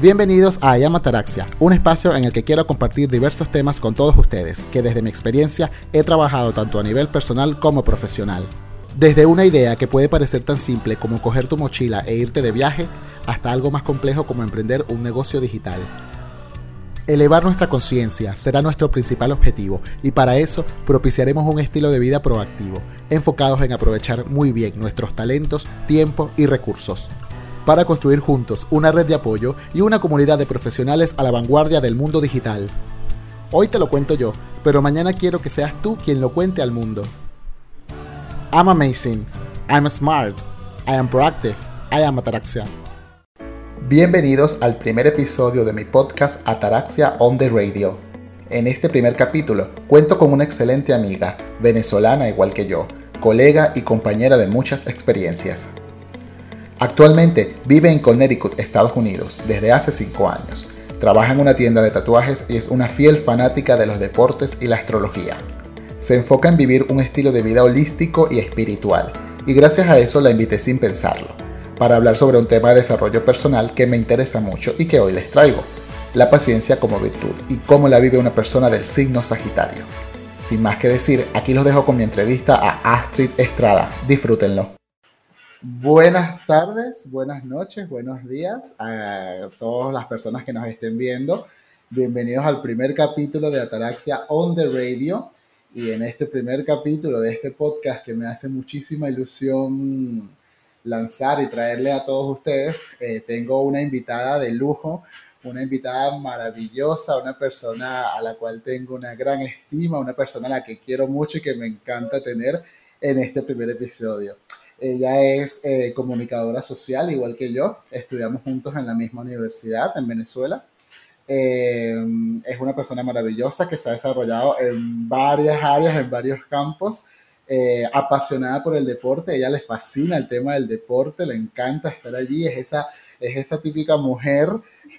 Bienvenidos a Ayamataraxia, un espacio en el que quiero compartir diversos temas con todos ustedes, que desde mi experiencia he trabajado tanto a nivel personal como profesional. Desde una idea que puede parecer tan simple como coger tu mochila e irte de viaje, hasta algo más complejo como emprender un negocio digital. Elevar nuestra conciencia será nuestro principal objetivo y para eso propiciaremos un estilo de vida proactivo, enfocados en aprovechar muy bien nuestros talentos, tiempo y recursos para construir juntos una red de apoyo y una comunidad de profesionales a la vanguardia del mundo digital. Hoy te lo cuento yo, pero mañana quiero que seas tú quien lo cuente al mundo. I'm amazing, I'm smart, I am proactive, I am Ataraxia. Bienvenidos al primer episodio de mi podcast Ataraxia on the Radio. En este primer capítulo cuento con una excelente amiga, venezolana igual que yo, colega y compañera de muchas experiencias. Actualmente vive en Connecticut, Estados Unidos, desde hace 5 años. Trabaja en una tienda de tatuajes y es una fiel fanática de los deportes y la astrología. Se enfoca en vivir un estilo de vida holístico y espiritual, y gracias a eso la invité sin pensarlo, para hablar sobre un tema de desarrollo personal que me interesa mucho y que hoy les traigo, la paciencia como virtud y cómo la vive una persona del signo Sagitario. Sin más que decir, aquí los dejo con mi entrevista a Astrid Estrada. Disfrútenlo. Buenas tardes, buenas noches, buenos días a todas las personas que nos estén viendo. Bienvenidos al primer capítulo de Ataraxia on the Radio. Y en este primer capítulo de este podcast que me hace muchísima ilusión lanzar y traerle a todos ustedes, eh, tengo una invitada de lujo, una invitada maravillosa, una persona a la cual tengo una gran estima, una persona a la que quiero mucho y que me encanta tener en este primer episodio. Ella es eh, comunicadora social, igual que yo. Estudiamos juntos en la misma universidad en Venezuela. Eh, es una persona maravillosa que se ha desarrollado en varias áreas, en varios campos. Eh, apasionada por el deporte, ella le fascina el tema del deporte, le encanta estar allí, es esa, es esa típica mujer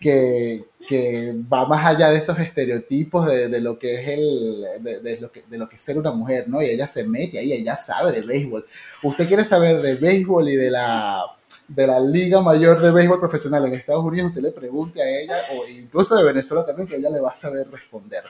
que, que va más allá de esos estereotipos de, de lo que es el, de, de, lo que, de lo que es ser una mujer, ¿no? Y ella se mete ahí, ella sabe de béisbol. Usted quiere saber de béisbol y de la, de la Liga Mayor de Béisbol Profesional en Estados Unidos, usted le pregunte a ella, o incluso de Venezuela también, que ella le va a saber responder.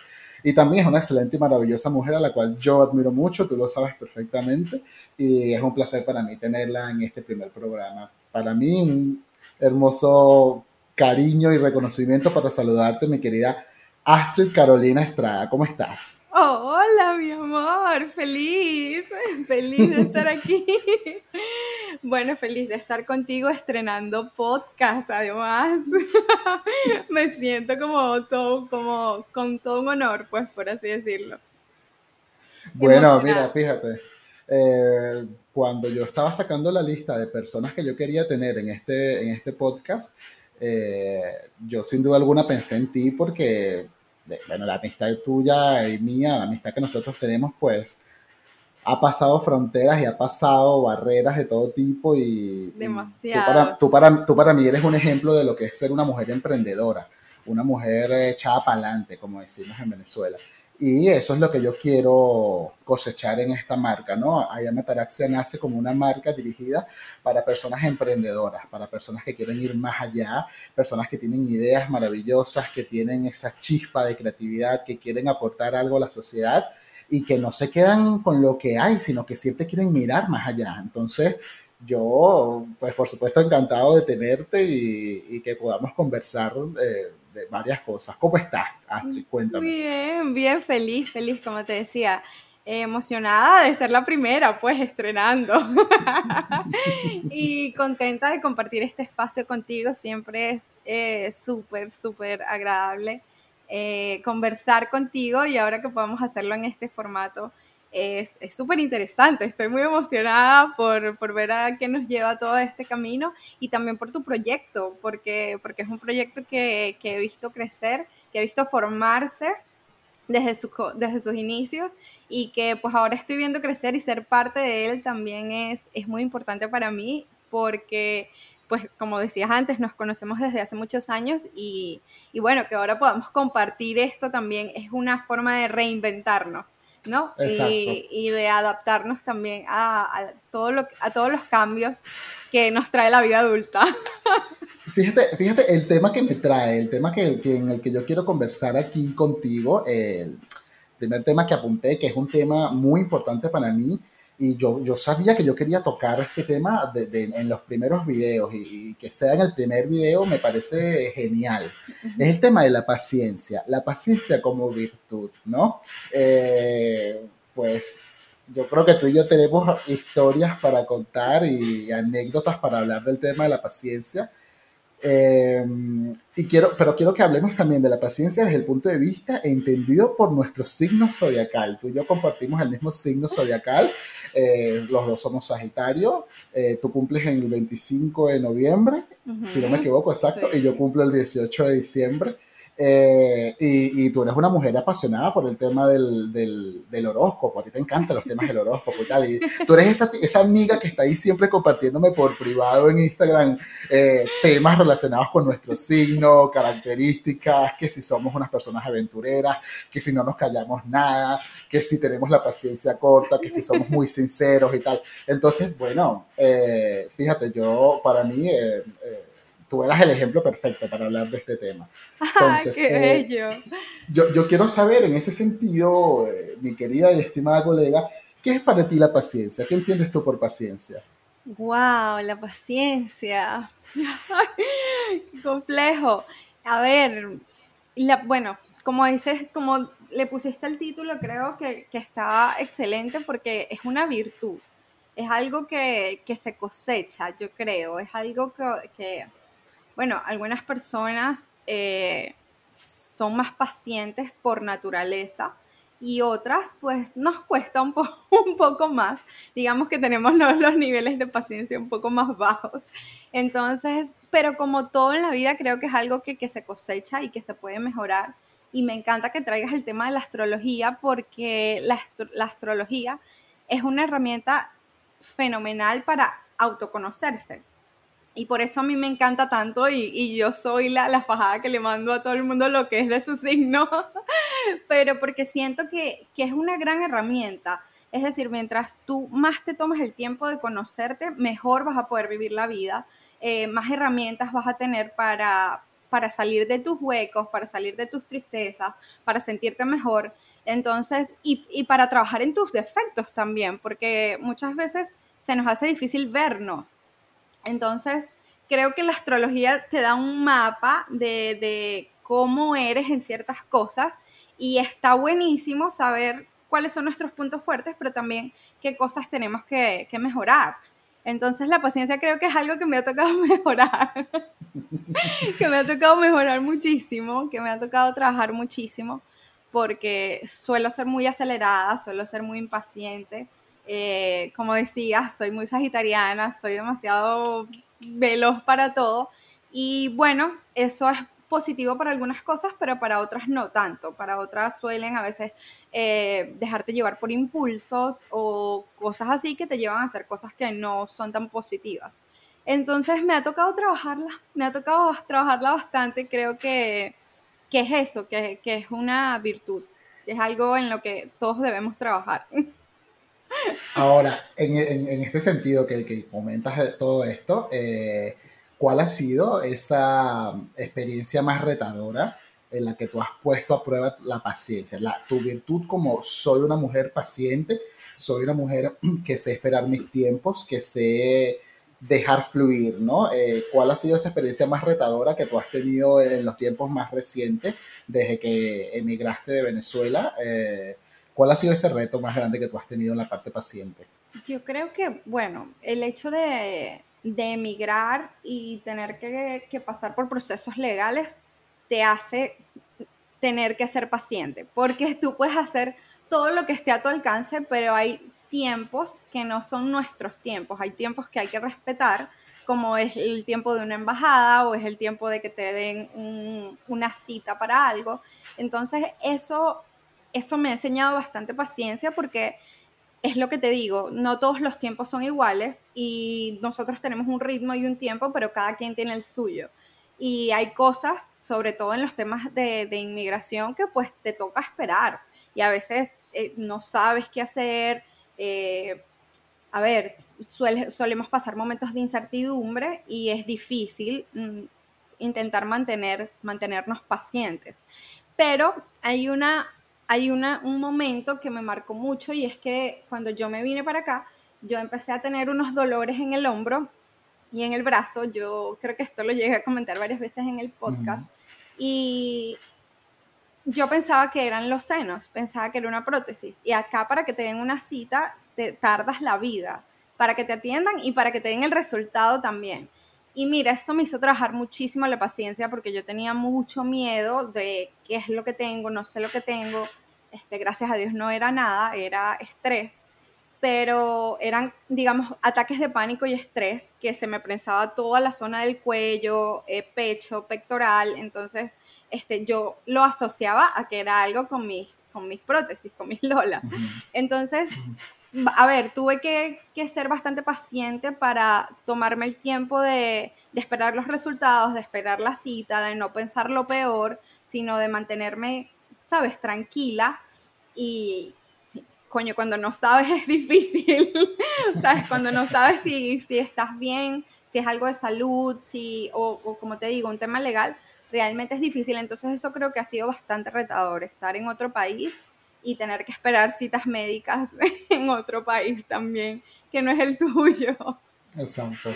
Y también es una excelente y maravillosa mujer a la cual yo admiro mucho, tú lo sabes perfectamente, y es un placer para mí tenerla en este primer programa. Para mí, un hermoso cariño y reconocimiento para saludarte, mi querida Astrid Carolina Estrada. ¿Cómo estás? Oh, hola, mi amor. Feliz, feliz de estar aquí. Bueno, feliz de estar contigo estrenando podcast, además. Me siento como todo, como con todo un honor, pues, por así decirlo. Bueno, mira, fíjate. Eh, cuando yo estaba sacando la lista de personas que yo quería tener en este, en este podcast, eh, yo sin duda alguna pensé en ti porque, bueno, la amistad tuya y mía, la amistad que nosotros tenemos, pues ha pasado fronteras y ha pasado barreras de todo tipo y, Demasiado. tú, para, tú, para, tú para mí eres un ejemplo de lo que es ser una mujer emprendedora, una mujer echada para adelante, como decimos en Venezuela. Y eso es lo que yo quiero cosechar en esta marca, ¿no? Ayama Taraxia nace como una marca dirigida para personas emprendedoras, para personas que quieren ir más allá, personas que tienen ideas maravillosas, que tienen esa chispa de creatividad, que quieren aportar algo a la sociedad y que no se quedan con lo que hay, sino que siempre quieren mirar más allá. Entonces, yo, pues por supuesto, encantado de tenerte y, que podamos conversar. Eh, de varias cosas. ¿Cómo estás, Astrid? Cuéntame. Bien, bien, feliz, feliz, como te decía. Emocionada de ser la primera, pues estrenando. y contenta de compartir este espacio contigo. Siempre es eh, súper, súper agradable eh, conversar contigo y ahora que podamos hacerlo en este formato. Es súper interesante, estoy muy emocionada por, por, ver a qué nos lleva todo este camino y también por tu proyecto, porque, porque es un proyecto que, que he visto crecer, que he visto formarse desde, su, desde sus inicios y que pues ahora estoy viendo crecer y ser parte de él también es, es muy importante para mí porque pues como decías antes, nos conocemos desde hace muchos años y, y bueno, que ahora podamos compartir esto también es una forma de reinventarnos ¿no? Y, de adaptarnos también a, todo lo, a todos los cambios que nos trae la vida adulta. Fíjate, fíjate el tema que me trae, el tema que, en el que yo quiero conversar aquí contigo, el primer tema que apunté, que es un tema muy importante para mí, y yo, yo sabía que yo quería tocar este tema en los primeros videos y, que sea en el primer video me parece genial. Es el tema de la paciencia, la paciencia como virtud, ¿no? Eh, pues yo creo que tú y yo tenemos historias para contar y anécdotas para hablar del tema de la paciencia. Eh, y quiero, pero quiero que hablemos también de la paciencia desde el punto de vista entendido por nuestro signo zodiacal. Tú y yo compartimos el mismo signo zodiacal, eh, los dos somos Sagitario, eh, tú cumples el 25 de noviembre, si no me equivoco, exacto, y yo cumplo el 18 de diciembre. Eh, y, tú eres una mujer apasionada por el tema del, del, horóscopo, a ti te encantan los temas del horóscopo y tal. Y tú eres esa, esa amiga que está ahí siempre compartiéndome por privado en Instagram eh, temas relacionados con nuestro signo, características, que si somos unas personas aventureras, que si no nos callamos nada, que si tenemos la paciencia corta, que si somos muy sinceros y tal. Entonces, bueno, eh, fíjate, yo para mí tú eras el ejemplo perfecto para hablar de este tema. Entonces, ¡Qué eh, bello! yo, yo, quiero saber en ese sentido, eh, mi querida y estimada colega, ¿qué es para ti la paciencia? ¿Qué entiendes tú por paciencia? ¡Wow! La paciencia. ¡Qué complejo! A ver, la, bueno, como dices, como le pusiste el título, creo que, que está excelente porque es una virtud. Es algo que, que se cosecha, yo creo. Es algo que, que bueno, algunas personas eh, son más pacientes por naturaleza y otras pues nos cuesta un, un poco más. Digamos que tenemos los, niveles de paciencia un poco más bajos. Entonces, pero como todo en la vida creo que es algo que, se cosecha y que se puede mejorar. Y me encanta que traigas el tema de la astrología porque la, la astrología es una herramienta fenomenal para autoconocerse. Y por eso a mí me encanta tanto y, yo soy la, la, fajada que le mando a todo el mundo lo que es de su signo, pero porque siento que, que, es una gran herramienta. Es decir, mientras tú más te tomas el tiempo de conocerte, mejor vas a poder vivir la vida, eh, más herramientas vas a tener para, para salir de tus huecos, para salir de tus tristezas, para sentirte mejor. Entonces, y, y para trabajar en tus defectos también, porque muchas veces se nos hace difícil vernos entonces, creo que la astrología te da un mapa de, cómo eres en ciertas cosas y está buenísimo saber cuáles son nuestros puntos fuertes, pero también qué cosas tenemos que, mejorar. Entonces la paciencia creo que es algo que me ha tocado mejorar, que me ha tocado mejorar muchísimo, que me ha tocado trabajar muchísimo, porque suelo ser muy acelerada, suelo ser muy impaciente eh, como decía, soy muy sagitariana, soy demasiado veloz para todo. Y bueno, eso es positivo para algunas cosas, pero para otras no tanto. Para otras suelen a veces eh, dejarte llevar por impulsos o cosas así que te llevan a hacer cosas que no son tan positivas. Entonces me ha tocado trabajarla, me ha tocado trabajarla bastante. Creo que, que es eso, que, que es una virtud, es algo en lo que todos debemos trabajar. Ahora, en, este sentido que, comentas todo esto, eh, ¿cuál ha sido esa experiencia más retadora en la que tú has puesto a prueba la paciencia? La, tu virtud como soy una mujer paciente, soy una mujer que sé esperar mis tiempos, que sé dejar fluir, ¿no? Eh, ¿Cuál ha sido esa experiencia más retadora que tú has tenido en los tiempos más recientes desde que emigraste de Venezuela? Eh, ¿Cuál ha sido ese reto más grande que tú has tenido en la parte paciente? Yo creo que, bueno, el hecho de, emigrar y tener que, pasar por procesos legales te hace tener que ser paciente, porque tú puedes hacer todo lo que esté a tu alcance, pero hay tiempos que no son nuestros tiempos, hay tiempos que hay que respetar, como es el tiempo de una embajada o es el tiempo de que te den una cita para algo. Entonces, eso eso me ha enseñado bastante paciencia porque es lo que te digo, no todos los tiempos son iguales y nosotros tenemos un ritmo y un tiempo, pero cada quien tiene el suyo. Y hay cosas, sobre todo en los temas de, inmigración, que pues te toca esperar. Y a veces eh, no sabes qué hacer. Eh, a ver, solemos pasar momentos de incertidumbre y es difícil mm, intentar mantener, mantenernos pacientes. Pero hay, una, hay una, un momento que me marcó mucho y es que cuando yo me vine para acá, yo empecé a tener unos dolores en el hombro y en el brazo. Yo creo que esto lo llegué a comentar varias veces en el podcast. Y yo pensaba que eran los senos, pensaba que era una prótesis. Y acá para que te den una cita, te tardas la vida, para que te atiendan y para que te den el resultado también. Y mira, esto me hizo trabajar muchísimo la paciencia porque yo tenía mucho miedo de qué es lo que tengo, no sé lo que tengo. Este, gracias a Dios no era nada, era estrés pero eran, digamos, ataques de pánico y estrés que se me prensaba toda la zona del cuello, eh, pecho, pectoral, entonces este, yo lo asociaba a que era algo con mis, con mis prótesis, con mis Lola. Entonces, a ver, tuve que, ser bastante paciente para tomarme el tiempo de, de esperar los resultados, de esperar la cita, de no pensar lo peor, sino de mantenerme, sabes, tranquila y, coño, cuando no sabes es difícil, ¿sabes? Cuando no sabes si, si estás bien, si es algo de salud, si, o, como te digo, un tema legal, realmente es difícil. Entonces eso creo que ha sido bastante retador, estar en otro país y tener que esperar citas médicas en otro país también, que no es el tuyo. Exacto.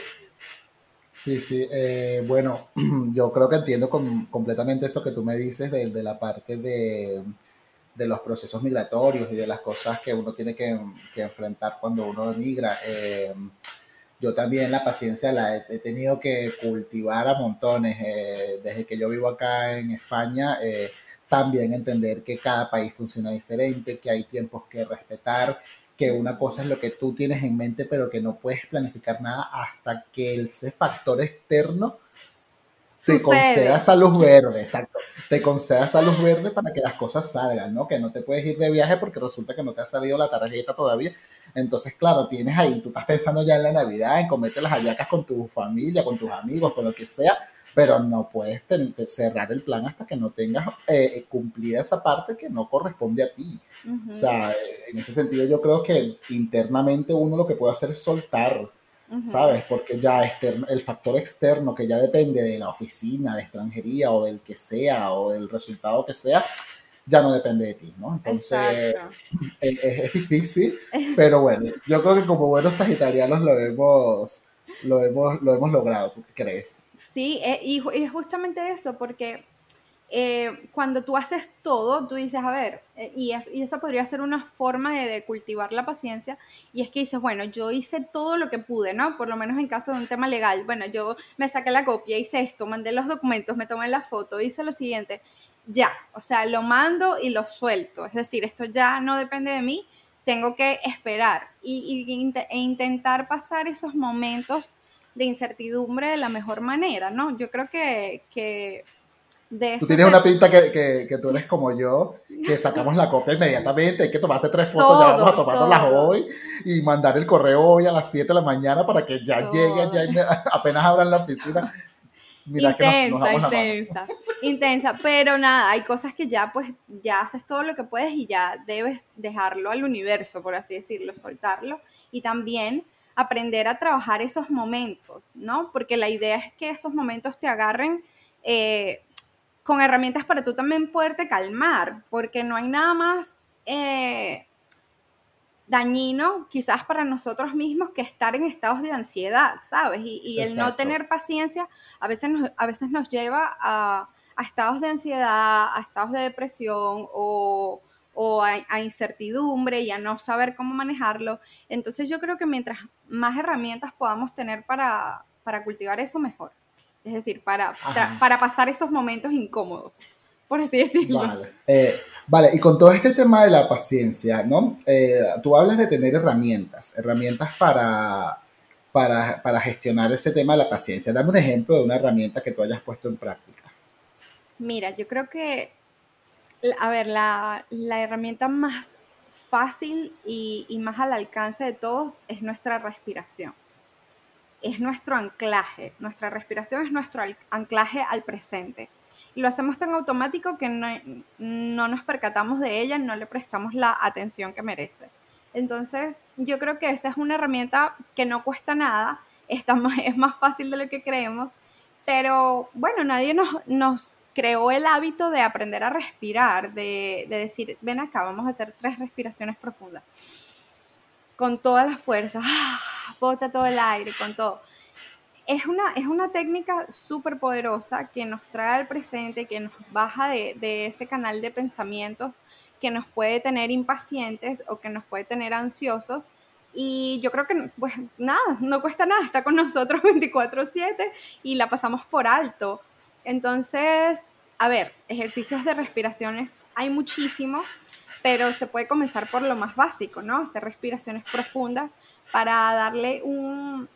Sí, sí. Eh, bueno, yo creo que entiendo completamente eso que tú me dices de la parte de de los procesos migratorios y de las cosas que uno tiene que, enfrentar cuando uno emigra. Eh, yo también la paciencia la he, tenido que cultivar a montones. Eh, desde que yo vivo acá en España, eh, también entender que cada país funciona diferente, que hay tiempos que respetar, que una cosa es lo que tú tienes en mente, pero que no puedes planificar nada hasta que ese factor externo te conceda esa luz verde, exacto. Te conceda esa luz verde para que las cosas salgan, ¿no? Que no te puedes ir de viaje porque resulta que no te ha salido la tarjeta todavía. Entonces, claro, tienes ahí, tú estás pensando ya en la Navidad, en comerte las hallacas con tu familia, con tus amigos, con lo que sea, pero no puedes cerrar el plan hasta que no tengas eh, cumplida esa parte que no corresponde a ti. O sea, en ese sentido yo creo que internamente uno lo que puede hacer es soltar ¿sabes? Porque ya el factor externo que ya depende de la oficina, de extranjería o del que sea o del resultado que sea, ya no depende de ti, ¿no? Entonces es, difícil, pero bueno, yo creo que como buenos sagitarianos lo hemos, lo hemos, lo hemos logrado, ¿tú qué crees? Sí, eh, y, y justamente eso, porque eh, cuando tú haces todo, tú dices, a ver, eh, y, y, esa podría ser una forma de, cultivar la paciencia, y es que dices, bueno, yo hice todo lo que pude, ¿no? Por lo menos en caso de un tema legal, bueno, yo me saqué la copia, hice esto, mandé los documentos, me tomé la foto, hice lo siguiente, ya, o sea, lo mando y lo suelto, es decir, esto ya no depende de mí, tengo que esperar y, e intentar pasar esos momentos de incertidumbre de la mejor manera, ¿no? Yo creo que, que tú tienes una pinta que, que, tú eres como yo, que sacamos la copia inmediatamente, hay que tomarse tres fotos, ya vamos a tomarlas hoy y mandar el correo hoy a las 7 de la mañana para que ya llegue, ya apenas abran la oficina. intensa, intensa, intensa, pero nada, hay cosas que ya pues ya haces todo lo que puedes y ya debes dejarlo al universo, por así decirlo, soltarlo. Y también aprender a trabajar esos momentos, ¿no? Porque la idea es que esos momentos te agarren eh, con herramientas para tú también poderte calmar, porque no hay nada más eh, dañino quizás para nosotros mismos que estar en estados de ansiedad, ¿sabes? Y, el no tener paciencia a veces nos, a veces nos lleva a, estados de ansiedad, a estados de depresión o, a, incertidumbre y a no saber cómo manejarlo. Entonces yo creo que mientras más herramientas podamos tener para, para cultivar eso, mejor. Es decir, para, para pasar esos momentos incómodos, por así decirlo. Vale. Eh, vale, y con todo este tema de la paciencia, ¿no? Eh, tú hablas de tener herramientas, herramientas para, para, para, gestionar ese tema de la paciencia. Dame un ejemplo de una herramienta que tú hayas puesto en práctica. Mira, yo creo que, a ver, la, la herramienta más fácil y, y más al alcance de todos es nuestra respiración es nuestro anclaje, nuestra respiración es nuestro anclaje al presente. lo hacemos tan automático que no, no nos percatamos de ella, no le prestamos la atención que merece. Entonces, yo creo que esa es una herramienta que no cuesta nada, está es más fácil de lo que creemos, pero bueno, nadie nos, nos creó el hábito de aprender a respirar, de, de, decir, ven acá, vamos a hacer tres respiraciones profundas, con toda la fuerza, bota todo el aire, con todo. Es una, es una técnica súper poderosa que nos trae al presente, que nos baja de, de ese canal de pensamientos que nos puede tener impacientes o que nos puede tener ansiosos. Y yo creo que, pues nada, no cuesta nada, está con nosotros 24/7 y la pasamos por alto. Entonces, a ver, ejercicios de respiraciones hay muchísimos, pero se puede comenzar por lo más básico, ¿no? Hacer respiraciones profundas para darle un,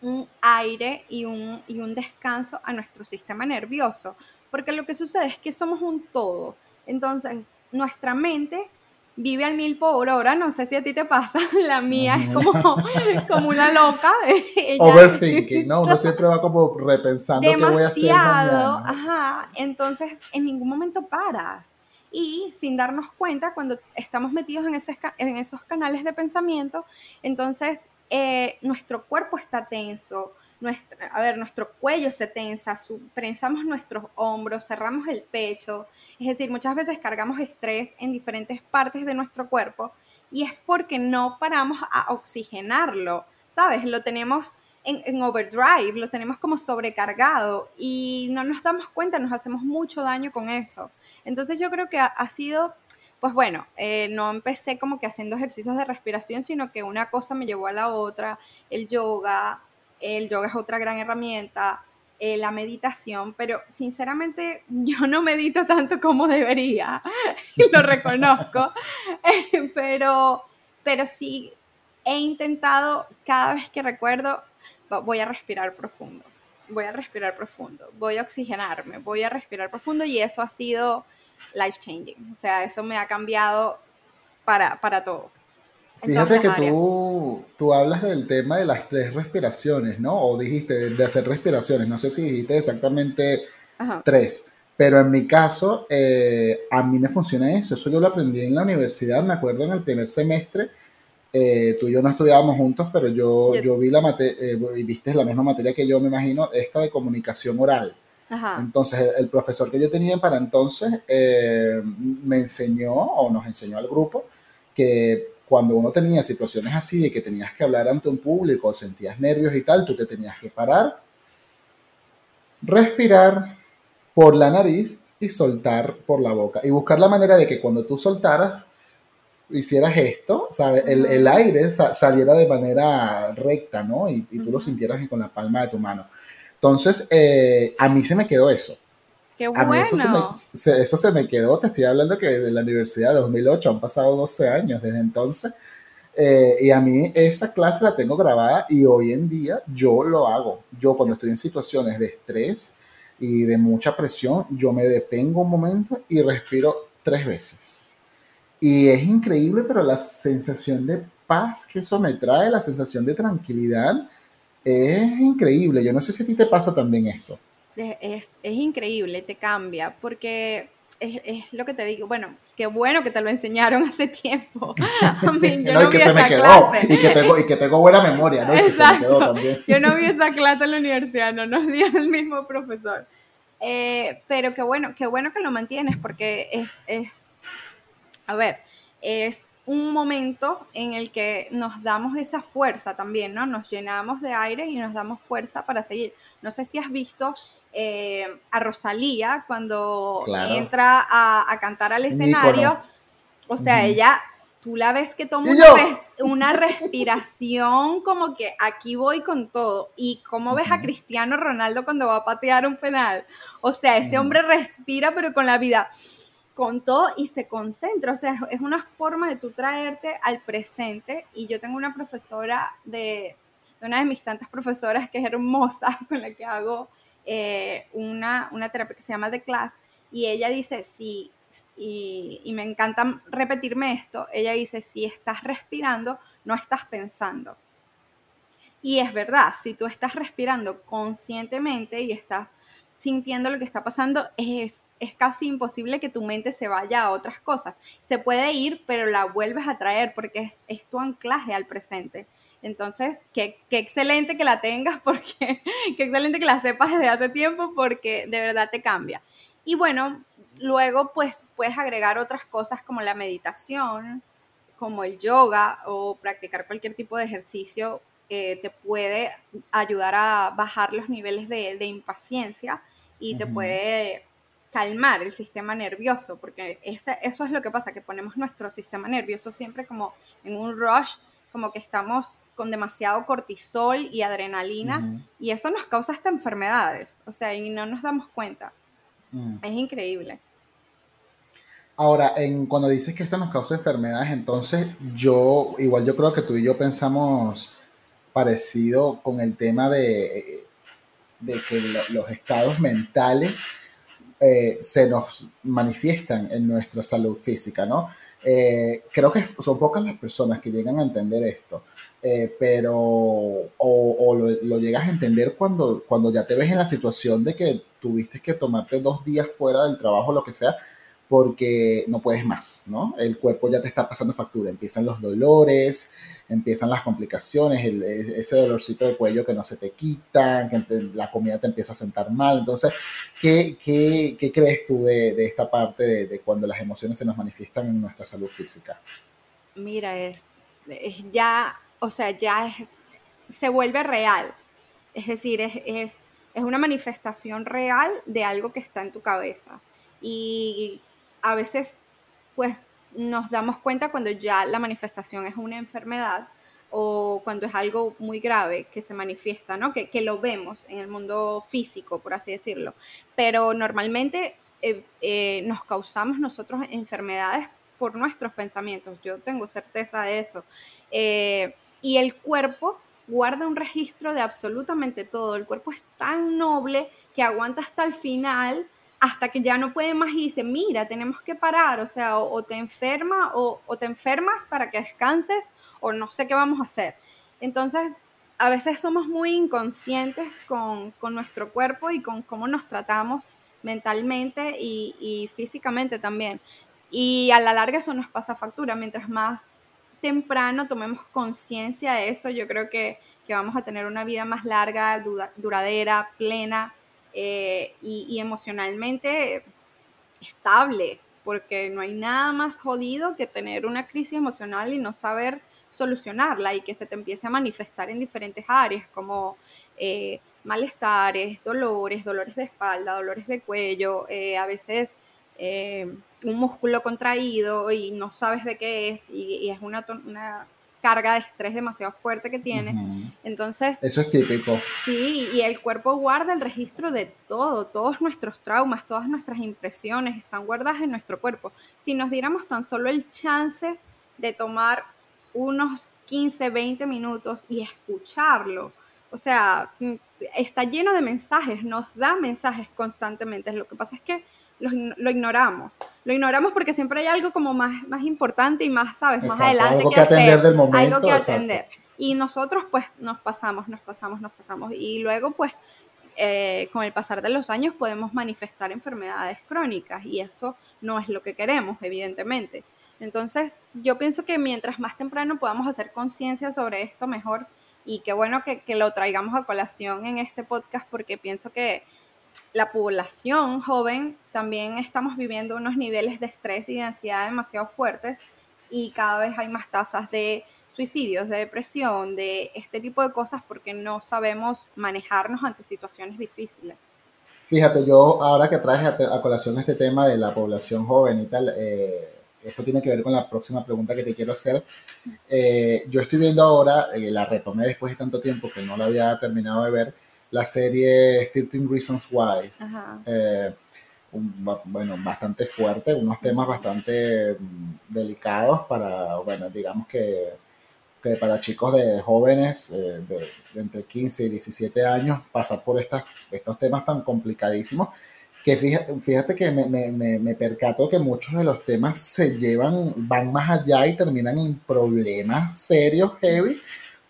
un aire y un, y un descanso a nuestro sistema nervioso. Porque lo que sucede es que somos un todo. Entonces, nuestra mente vive al mil por hora, no sé si a ti te pasa, la mía es como, como una loca. Overthinking, ¿no? Uno siempre va como repensando qué voy a hacer mañana. Ajá, entonces en ningún momento paras. Y sin darnos cuenta, cuando estamos metidos en, en esos canales de pensamiento, entonces eh, nuestro cuerpo está tenso, a ver, nuestro cuello se tensa, prensamos nuestros hombros, cerramos el pecho. Es decir, muchas veces cargamos estrés en diferentes partes de nuestro cuerpo y es porque no paramos a oxigenarlo, ¿sabes? Lo tenemos en, overdrive, lo tenemos como sobrecargado y no nos damos cuenta, nos hacemos mucho daño con eso. Entonces yo creo que ha, sido pues bueno, eh, no empecé como que haciendo ejercicios de respiración, sino que una cosa me llevó a la otra, el yoga, el yoga es otra gran herramienta, eh, la meditación, pero sinceramente yo no medito tanto como debería, lo reconozco, pero, pero sí he intentado cada vez que recuerdo, voy a respirar profundo, voy a respirar profundo, voy a oxigenarme, voy a respirar profundo y eso ha sido life changing, o sea, eso me ha cambiado para, para todo. Fíjate que tú, tú hablas del tema de las tres respiraciones, ¿no? O dijiste de, hacer respiraciones, no sé si dijiste exactamente tres, pero en mi caso, eh, a mí me funciona eso, eso yo lo aprendí en la universidad, me acuerdo en el primer semestre, eh, tú y yo no estudiábamos juntos, pero yo, yo vi la materia, eh, viste la misma materia que yo, me imagino, esta de comunicación oral. Entonces, el, el, profesor que yo tenía para entonces me enseñó, o nos enseñó al grupo, que cuando uno tenía situaciones así de que tenías que hablar ante un público, sentías nervios y tal, tú te tenías que parar, respirar por la nariz y soltar por la boca. Y buscar la manera de que cuando tú soltaras, hicieras esto, ¿sabes? El, aire saliera de manera recta, ¿no? Y, tú lo sintieras con la palma de tu mano. Entonces, eh, a mí se me quedó eso. Qué bueno. eso se, me, quedó, te estoy hablando que desde la universidad de 2008 han pasado 12 años desde entonces. Eh, y a mí esa clase la tengo grabada y hoy en día yo lo hago. Yo cuando estoy en situaciones de estrés y de mucha presión, yo me detengo un momento y respiro tres veces. Y es increíble, pero la sensación de paz que eso me trae, la sensación de tranquilidad, es increíble. Yo no sé si a ti te pasa también esto es, es increíble, te cambia, porque es, es, lo que te digo, bueno, qué bueno que te lo enseñaron hace tiempo. yo no, y que se me quedó, y que, tengo, y que tengo buena memoria, ¿no? Exacto. Yo no vi esa clase en la universidad, no nos dio el mismo profesor. Eh, pero qué bueno, qué bueno que lo mantienes, porque es, es, a ver, es un momento en el que nos damos esa fuerza también, ¿no? Nos llenamos de aire y nos damos fuerza para seguir. No sé si has visto eh, a Rosalía cuando entra a, cantar al escenario. O sea, ella, tú la ves que toma una, respiración como que aquí voy con todo. Y cómo ves a Cristiano Ronaldo cuando va a patear un penal. O sea, ese hombre respira pero con la vida con todo y se concentra. O sea, es una forma de tú traerte al presente. Y yo tengo una profesora de, una de mis tantas profesoras que es hermosa, con la que hago eh, una, una terapia que se llama The Class. Y ella dice, sí, y, y, me encanta repetirme esto, ella dice, si estás respirando, no estás pensando. Y es verdad, si tú estás respirando conscientemente y estás sintiendo lo que está pasando, es, es casi imposible que tu mente se vaya a otras cosas. Se puede ir, pero la vuelves a traer porque es, es tu anclaje al presente. Entonces, qué, qué, excelente que la tengas, porque qué excelente que la sepas desde hace tiempo, porque de verdad te cambia. Y bueno, luego pues puedes agregar otras cosas como la meditación, como el yoga o practicar cualquier tipo de ejercicio eh, te puede ayudar a bajar los niveles de, impaciencia y te puede calmar el sistema nervioso, porque ese, eso es lo que pasa, que ponemos nuestro sistema nervioso siempre como en un rush, como que estamos con demasiado cortisol y adrenalina, y eso nos causa hasta enfermedades, o sea, y no nos damos cuenta. Mm. Es increíble. Ahora, en, cuando dices que esto nos causa enfermedades, entonces yo, igual yo creo que tú y yo pensamos parecido con el tema de, de que los estados mentales eh, se nos manifiestan en nuestra salud física, ¿no? Eh, creo que son pocas las personas que llegan a entender esto, eh, pero o, lo, lo, llegas a entender cuando, cuando ya te ves en la situación de que tuviste que tomarte dos días fuera del trabajo, lo que sea, porque no puedes más, ¿no? El cuerpo ya te está pasando factura, empiezan los dolores, empiezan las complicaciones, ese dolorcito de cuello que no se te quita, que la comida te empieza a sentar mal. Entonces, ¿qué, qué, crees tú de, de esta parte de, cuando las emociones se nos manifiestan en nuestra salud física? Mira, es, es ya, o sea, ya se vuelve real. Es decir, es, es, es una manifestación real de algo que está en tu cabeza. Y a veces pues nos damos cuenta cuando ya la manifestación es una enfermedad o cuando es algo muy grave que se manifiesta, ¿no? Que, lo vemos en el mundo físico, por así decirlo. Pero normalmente eh, eh, nos causamos nosotros enfermedades por nuestros pensamientos. Yo tengo certeza de eso. Eh, y el cuerpo guarda un registro de absolutamente todo. El cuerpo es tan noble que aguanta hasta el final hasta que ya no puede más y dice, mira, tenemos que parar, o sea, o, te enferma o, te enfermas para que descanses o no sé qué vamos a hacer. Entonces, a veces somos muy inconscientes con, nuestro cuerpo y con cómo nos tratamos mentalmente y, físicamente también. Y a la larga eso nos pasa factura. Mientras más temprano tomemos conciencia de eso, yo creo que, que, vamos a tener una vida más larga, duradera, plena eh, y, emocionalmente estable, porque no hay nada más jodido que tener una crisis emocional y no saber solucionarla y que se te empiece a manifestar en diferentes áreas como eh, malestares, dolores, dolores de espalda, dolores de cuello, eh, a veces un músculo contraído y no sabes de qué es y, es una, una carga de estrés demasiado fuerte que tiene. Entonces... Eso es típico. Sí, y el cuerpo guarda el registro de todo, todos nuestros traumas, todas nuestras impresiones están guardadas en nuestro cuerpo. Si nos diéramos tan solo el chance de tomar unos 15, 20 minutos y escucharlo, o sea, mm, está lleno de mensajes, nos da mensajes constantemente. Lo que pasa es que lo, ignoramos. Lo ignoramos porque siempre hay algo como más, más importante y más, ¿sabes? más adelante algo que, atender del momento. Algo que atender. Y nosotros pues nos pasamos, nos pasamos, nos pasamos. Y luego pues eh, con el pasar de los años podemos manifestar enfermedades crónicas y eso no es lo que queremos, evidentemente. Entonces yo pienso que mientras más temprano podamos hacer conciencia sobre esto, mejor. Y qué bueno que, que lo traigamos a colación en este podcast porque pienso que la población joven también estamos viviendo unos niveles de estrés y de ansiedad demasiado fuertes y cada vez hay más tasas de suicidios, de depresión, de este tipo de cosas porque no sabemos manejarnos ante situaciones difíciles. Fíjate, yo ahora que traes a, colación este tema de la población joven y tal, eh, esto tiene que ver con la próxima pregunta que te quiero hacer. Eh, yo estoy viendo ahora, eh, la retomé después de tanto tiempo que no la había terminado de ver, la serie 13 Reasons Why. Eh, bueno, bastante fuerte, unos temas bastante mm, delicados para, bueno, digamos que, que para chicos de jóvenes eh, de, entre 15 y 17 años pasar por estas, estos temas tan complicadísimos que fíjate, fíjate que me, me, me, percato que muchos de los temas se llevan, van más allá y terminan en problemas serios, heavy,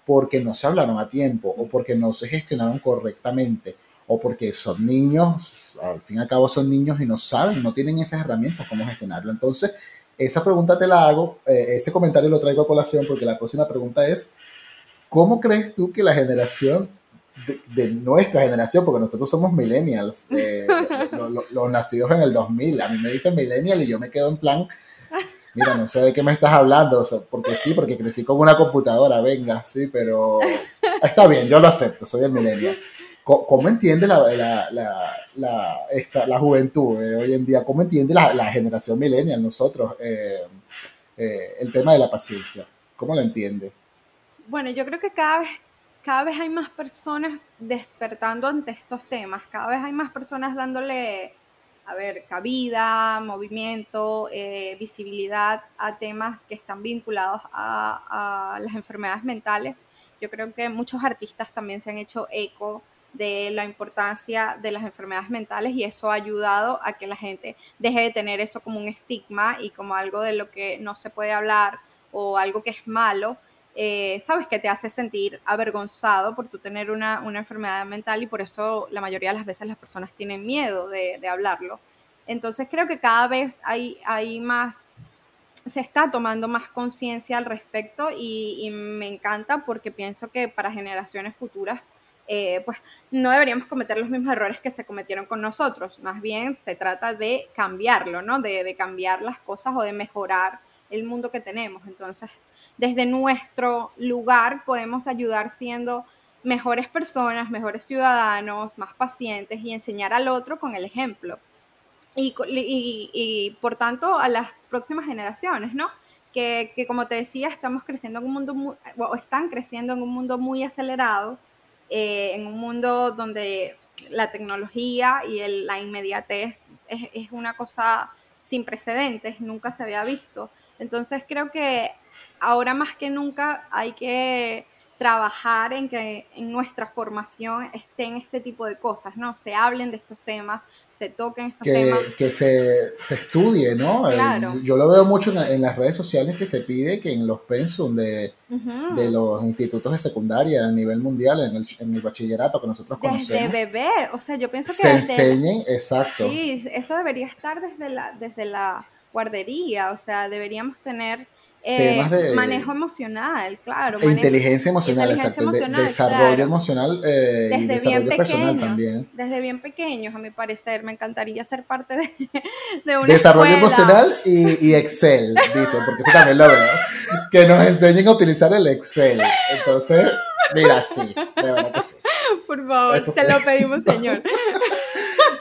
porque no se hablaron a tiempo o porque no se gestionaron correctamente o porque son niños, al fin y al cabo son niños y no saben, no tienen esas herramientas cómo gestionarlo. Entonces, esa pregunta te la hago, eh, ese comentario lo traigo a colación porque la próxima pregunta es, ¿cómo crees tú que la generación de, nuestra generación, porque nosotros somos millennials, eh, los nacidos en el 2000, a mí me dicen millennial y yo me quedo en plan, mira, no sé de qué me estás hablando, porque sí, porque crecí con una computadora, venga, sí, pero está bien, yo lo acepto, soy el millennial. ¿Cómo, entiende la, la, la, esta, la, juventud hoy en día? ¿Cómo entiende la, generación millennial, nosotros, eh, eh, el tema de la paciencia? ¿Cómo lo entiende? Bueno, yo creo que cada vez, cada vez hay más personas despertando ante estos temas, cada vez hay más personas dándole a ver, cabida, movimiento, eh, visibilidad a temas que están vinculados a, las enfermedades mentales. Yo creo que muchos artistas también se han hecho eco de la importancia de las enfermedades mentales y eso ha ayudado a que la gente deje de tener eso como un estigma y como algo de lo que no se puede hablar o algo que es malo eh, sabes que te hace sentir avergonzado por tu tener una, enfermedad mental y por eso la mayoría de las veces las personas tienen miedo de, hablarlo. Entonces creo que cada vez hay, hay más, se está tomando más conciencia al respecto y, me encanta porque pienso que para generaciones futuras eh, pues no deberíamos cometer los mismos errores que se cometieron con nosotros, más bien se trata de cambiarlo, ¿no? De cambiar las cosas o de mejorar el mundo que tenemos. Entonces, desde nuestro lugar podemos ayudar siendo mejores personas, mejores ciudadanos, más pacientes y enseñar al otro con el ejemplo. Y, por tanto a las próximas generaciones, ¿no? Que, como te decía, estamos creciendo en un mundo muy, o están creciendo en un mundo muy acelerado, eh, en un mundo donde la tecnología y la inmediatez es una cosa sin precedentes, nunca se había visto. Entonces creo que ahora más que nunca hay que trabajar en que en nuestra formación estén este tipo de cosas, ¿no? Se hablen de estos temas, se toquen estos temas. Que se, se estudie, ¿no? yo lo veo mucho en, las redes sociales que se pide que en los pensum de, de los institutos de secundaria a nivel mundial, en el, en el bachillerato que nosotros conocemos. Desde bebé, o sea, yo pienso que... Se enseñen, exacto. Sí, eso debería estar desde la, desde la guardería, o sea, deberíamos tener Temas eh, de manejo emocional, claro. E inteligencia emocional, exacto. desarrollo emocional eh, y desarrollo personal también. Desde bien pequeños, a mi parecer, me encantaría ser parte de, de una Desarrollo emocional y, Excel, dice, porque eso también lo veo. Que nos enseñen a utilizar el Excel. Entonces, mira, sí, de verdad que sí. Por favor, te lo pedimos, señor.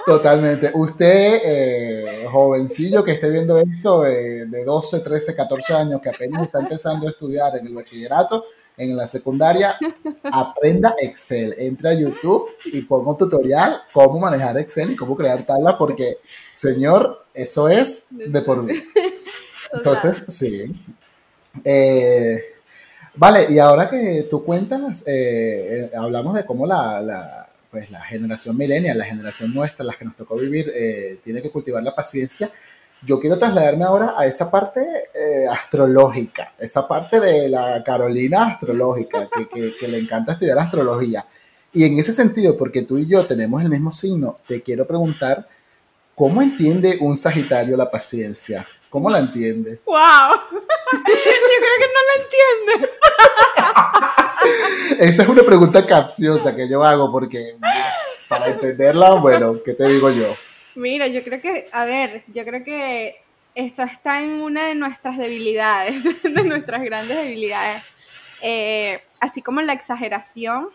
Totalmente. Usted, eh, jovencillo que esté viendo esto de 12, 13, 14 años, que apenas está empezando a estudiar en el bachillerato, en la secundaria, aprenda Excel. Entra a YouTube y ponga un tutorial cómo manejar Excel y cómo crear tablas, porque, señor, eso es de por vida. Entonces, sí. Eh, vale, y ahora que tú cuentas, eh, hablamos de cómo la pues la generación millennial, la generación nuestra, las que nos tocó vivir, eh, tiene que cultivar la paciencia. Yo quiero trasladarme ahora a esa parte eh, astrológica, esa parte de la Carolina astrológica, que, que, le encanta estudiar astrología. Y en ese sentido, porque tú y yo tenemos el mismo signo, te quiero preguntar, ¿cómo entiende un Sagitario la paciencia? ¿Cómo la entiende? ¡Wow! Yo creo que no la entiende. Esa es una pregunta capciosa que yo hago porque para entenderla, bueno, ¿qué te digo yo? Mira, yo creo que, a ver, yo creo que eso está en una de nuestras debilidades, de nuestras grandes debilidades. Eh, así como la exageración,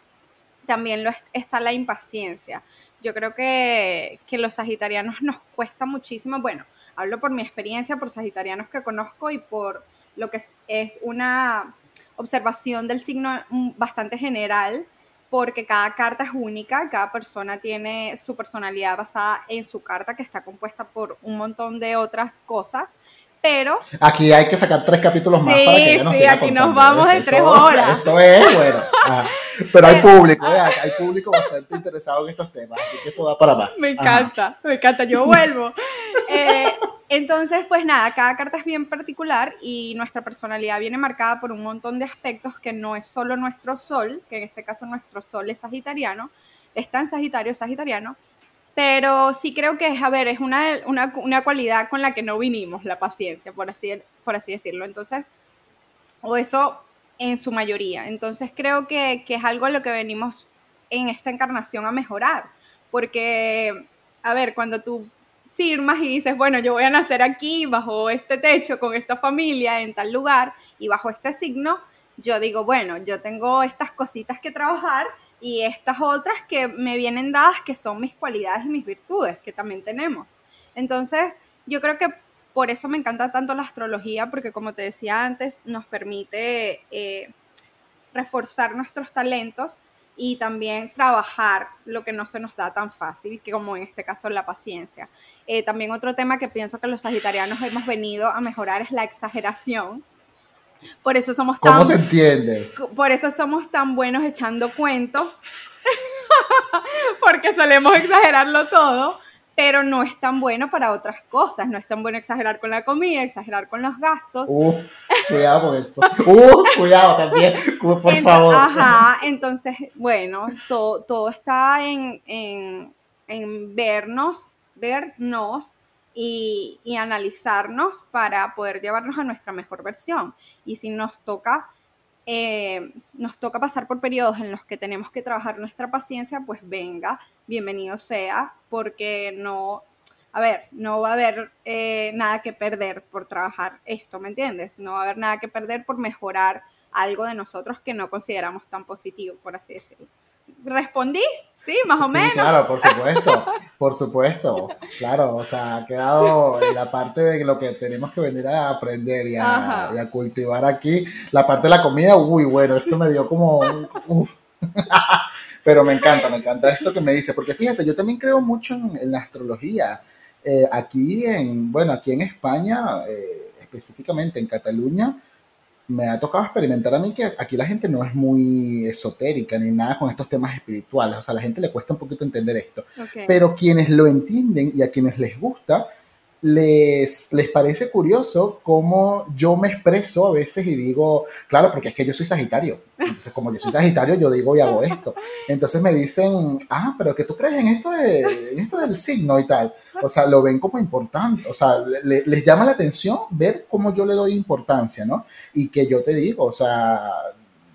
también lo está la impaciencia. Yo creo que, que los sagitarianos nos cuesta muchísimo, bueno, hablo por mi experiencia, por sagitarianos que conozco y por lo que es una observación del signo mm, bastante general, porque cada carta es única, cada persona tiene su personalidad basada en su carta, que está compuesta por un montón de otras cosas. Pero. Aquí hay que sacar tres capítulos más para que nos Sí, aquí nos vamos de tres horas. Esto es, bueno. Pero hay público, ¿eh? hay público bastante interesado en estos temas, así que esto da para más. Me encanta, me encanta, yo vuelvo. eh, entonces, pues nada, cada carta es bien particular y nuestra personalidad viene marcada por un montón de aspectos que no es solo nuestro sol, que en este caso nuestro sol es sagitariano, está en Sagitario, Sagitariano, pero sí creo que es, a ver, es una, una, una, cualidad con la que no vinimos, la paciencia, por así, por así decirlo. Entonces, o eso en su mayoría. Entonces creo que, que es algo a lo que venimos en esta encarnación a mejorar, porque, a ver, cuando tú firmas y dices, bueno, yo voy a nacer aquí, bajo este techo, con esta familia, en tal lugar y bajo este signo, yo digo, bueno, yo tengo estas cositas que trabajar y estas otras que me vienen dadas que son mis cualidades y mis virtudes, que también tenemos. Entonces, yo creo que por eso me encanta tanto la astrología, porque como te decía antes, nos permite eh, reforzar nuestros talentos y también trabajar lo que no se nos da tan fácil, que como en este caso la paciencia. Eh, también otro tema que pienso que los sagitarianos hemos venido a mejorar es la exageración. Por eso somos tan... ¿Cómo se entiende? Por eso somos tan buenos echando cuentos, porque solemos exagerarlo todo pero no es tan bueno para otras cosas. No es tan bueno exagerar con la comida, exagerar con los gastos. Uh, cuidado con eso. Uh, cuidado también, por favor. Ajá, entonces, bueno, todo, todo está en, vernos, vernos y, y, analizarnos para poder llevarnos a nuestra mejor versión. Y si nos toca eh, nos toca pasar por periodos en los que tenemos que trabajar nuestra paciencia, pues venga, bienvenido sea, porque no, a ver, no va a haber eh, nada que perder por trabajar esto, ¿me entiendes? No va a haber nada que perder por mejorar algo de nosotros que no consideramos tan positivo, por así decirlo respondí, sí, más o sí, menos. Claro, por supuesto, por supuesto, claro, o sea, ha quedado en la parte de lo que tenemos que venir a aprender y a, cultivar aquí, la parte de la comida, uy, bueno, eso me dio como... Pero me encanta, me encanta esto que me dice, porque fíjate, yo también creo mucho en, la astrología. Eh, aquí en, bueno, aquí en España, eh, específicamente en Cataluña, me ha tocado experimentar a mí que aquí la gente no es muy esotérica ni nada con estos temas espirituales. O sea, a la gente le cuesta un poquito entender esto. Pero quienes lo entienden y a quienes les gusta, les, les parece curioso cómo yo me expreso a veces y digo, claro, porque es que yo soy Sagitario. Entonces, como yo soy Sagitario, yo digo y hago esto. Entonces me dicen, ah, pero que tú crees en esto, de, en esto del signo y tal. O sea, lo ven como importante. O sea, les llama la atención ver cómo yo le doy importancia, ¿no? Y que yo te digo, o sea,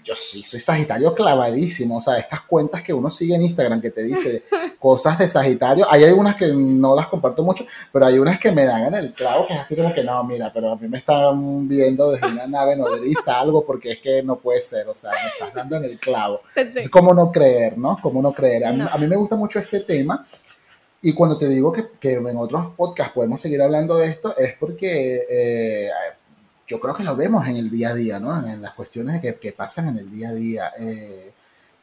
yo sí soy Sagitario clavadísimo, o sea, estas cuentas que uno sigue en Instagram que te dice cosas de Sagitario, hay algunas que no las comparto mucho, pero hay unas que me dan en el clavo, que es así como que no, mira, pero a mí me están viendo desde una nave nodriza algo porque es que no puede ser, o sea, me estás dando en el clavo. Es como no creer, ¿no? Como no creer. A, Mí, me gusta mucho este tema. Y cuando te digo que, que, en otros podcasts podemos seguir hablando de esto, es porque eh, yo creo que lo vemos en el día a día, ¿no? En, las cuestiones que, que, pasan en el día a día. Eh,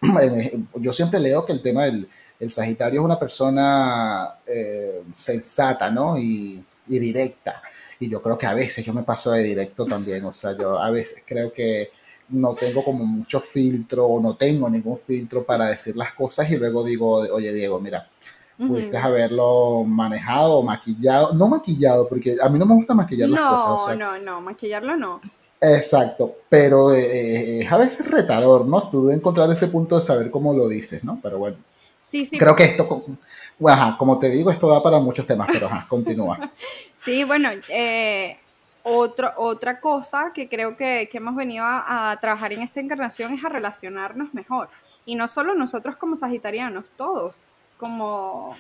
yo siempre leo que el tema del el Sagitario es una persona eh, sensata, ¿no? Y, y, directa. Y yo creo que a veces yo me paso de directo también. O sea, yo a veces creo que no tengo como mucho filtro o no tengo ningún filtro para decir las cosas y luego digo, oye Diego, mira, pudiste haberlo manejado o maquillado, no maquillado, porque a mí no me gusta maquillar las cosas. No, no, no, maquillarlo no. Exacto, pero eh, es a veces retador, ¿no? Estuve encontrar ese punto de saber cómo lo dices, ¿no? Pero bueno. Sí, sí. Creo que esto, bueno, como te digo, esto da para muchos temas, pero ajá, continúa. sí, bueno, eh, otra cosa que creo que, que hemos venido a, a, trabajar en esta encarnación es a relacionarnos mejor. Y no solo nosotros como sagitarianos, todos como,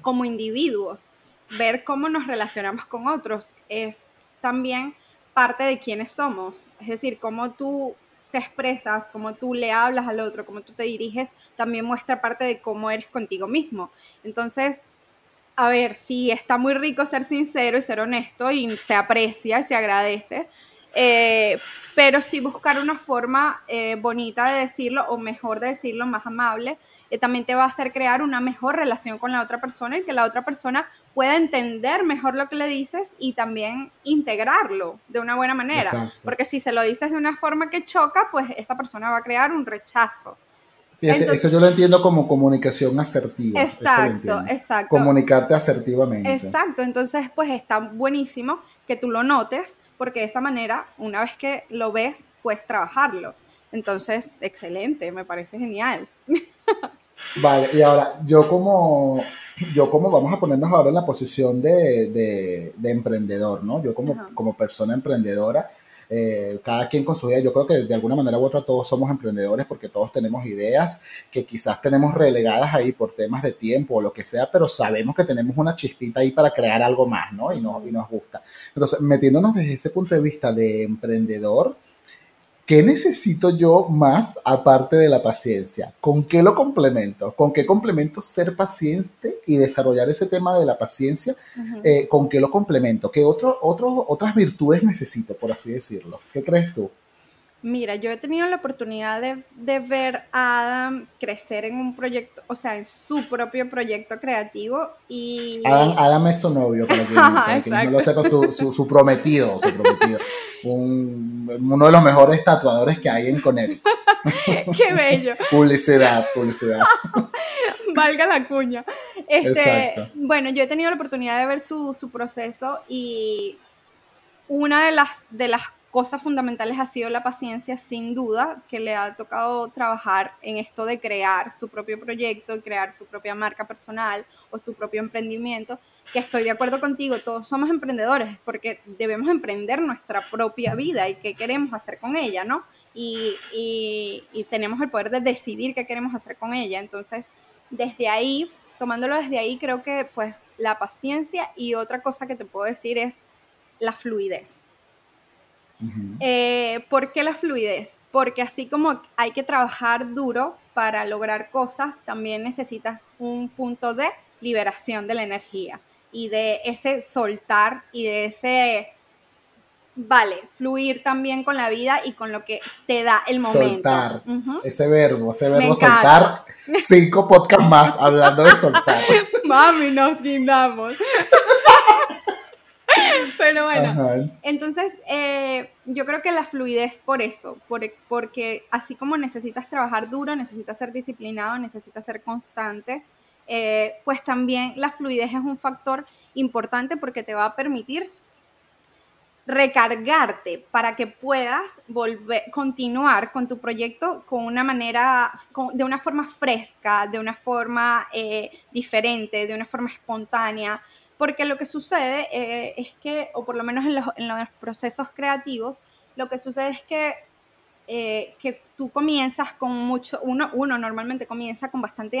como individuos, ver cómo nos relacionamos con otros es también parte de quiénes somos. Es decir, cómo tú te expresas, cómo tú le hablas al otro, cómo tú te diriges, también muestra parte de cómo eres contigo mismo. Entonces, a ver, sí, está muy rico ser sincero y ser honesto y se aprecia y se agradece, eh, pero sí buscar una forma eh, bonita de decirlo o mejor de decirlo, más amable, eh, también te va a hacer crear una mejor relación con la otra persona y que la otra persona pueda entender mejor lo que le dices y también integrarlo de una buena manera. Porque si se lo dices de una forma que choca, pues esa persona va a crear un rechazo. esto yo lo entiendo como comunicación asertiva. Exacto, exacto. Comunicarte asertivamente. Exacto, entonces pues está buenísimo que tú lo notes porque de esa manera, una vez que lo ves, puedes trabajarlo. Entonces, excelente, me parece genial. Vale, y ahora, yo como, yo como vamos a ponernos ahora en la posición de, emprendedor, ¿no? Yo como, como persona emprendedora, eh, cada quien con su idea. Yo creo que de alguna manera u otra todos somos emprendedores porque todos tenemos ideas que quizás tenemos relegadas ahí por temas de tiempo o lo que sea, pero sabemos que tenemos una chispita ahí para crear algo más, ¿no? Y, no, y nos gusta. Entonces, metiéndonos desde ese punto de vista de emprendedor, ¿qué necesito yo más aparte de la paciencia? ¿Con qué lo complemento? ¿Con qué complemento ser paciente y desarrollar ese tema de la paciencia? Eh, ¿Con qué lo complemento? ¿Qué otro, otro, otras virtudes necesito, por así decirlo? ¿Qué crees tú? Mira, yo he tenido la oportunidad de, ver a Adam crecer en un proyecto, o sea, en su propio proyecto creativo y... Adam, es su novio, para quien, no lo sepa, su, su, prometido, su prometido. uno de los mejores tatuadores que hay en Connecticut. ¡Qué bello! publicidad, publicidad. Valga la cuña. Este, bueno, yo he tenido la oportunidad de ver su, su proceso y una de las, de las cosas fundamentales ha sido la paciencia, sin duda, que le ha tocado trabajar en esto de crear su propio proyecto, crear su propia marca personal o su propio emprendimiento, que estoy de acuerdo contigo, todos somos emprendedores porque debemos emprender nuestra propia vida y qué queremos hacer con ella, ¿no? Y, y tenemos el poder de decidir qué queremos hacer con ella. Entonces, desde ahí, tomándolo desde ahí, creo que pues la paciencia y otra cosa que te puedo decir es la fluidez eh, ¿Por qué la fluidez? Porque así como hay que trabajar duro para lograr cosas, también necesitas un punto de liberación de la energía y de ese soltar y de ese, vale, fluir también con la vida y con lo que te da el momento. Soltar, ese verbo, ese verbo soltar, cinco podcasts más hablando de soltar. Mami, nos guindamos. Pero bueno, entonces eh, yo creo que la fluidez por eso, porque así como necesitas trabajar duro, necesitas ser disciplinado, necesitas ser constante, eh, pues también la fluidez es un factor importante porque te va a permitir recargarte para que puedas volver, continuar con tu proyecto con una manera, de una forma fresca, de una forma eh, diferente, de una forma espontánea, porque lo que sucede eh, es que, o por lo menos en los, procesos creativos, lo que sucede es que, eh, que tú comienzas con mucho, uno, uno normalmente comienza con bastante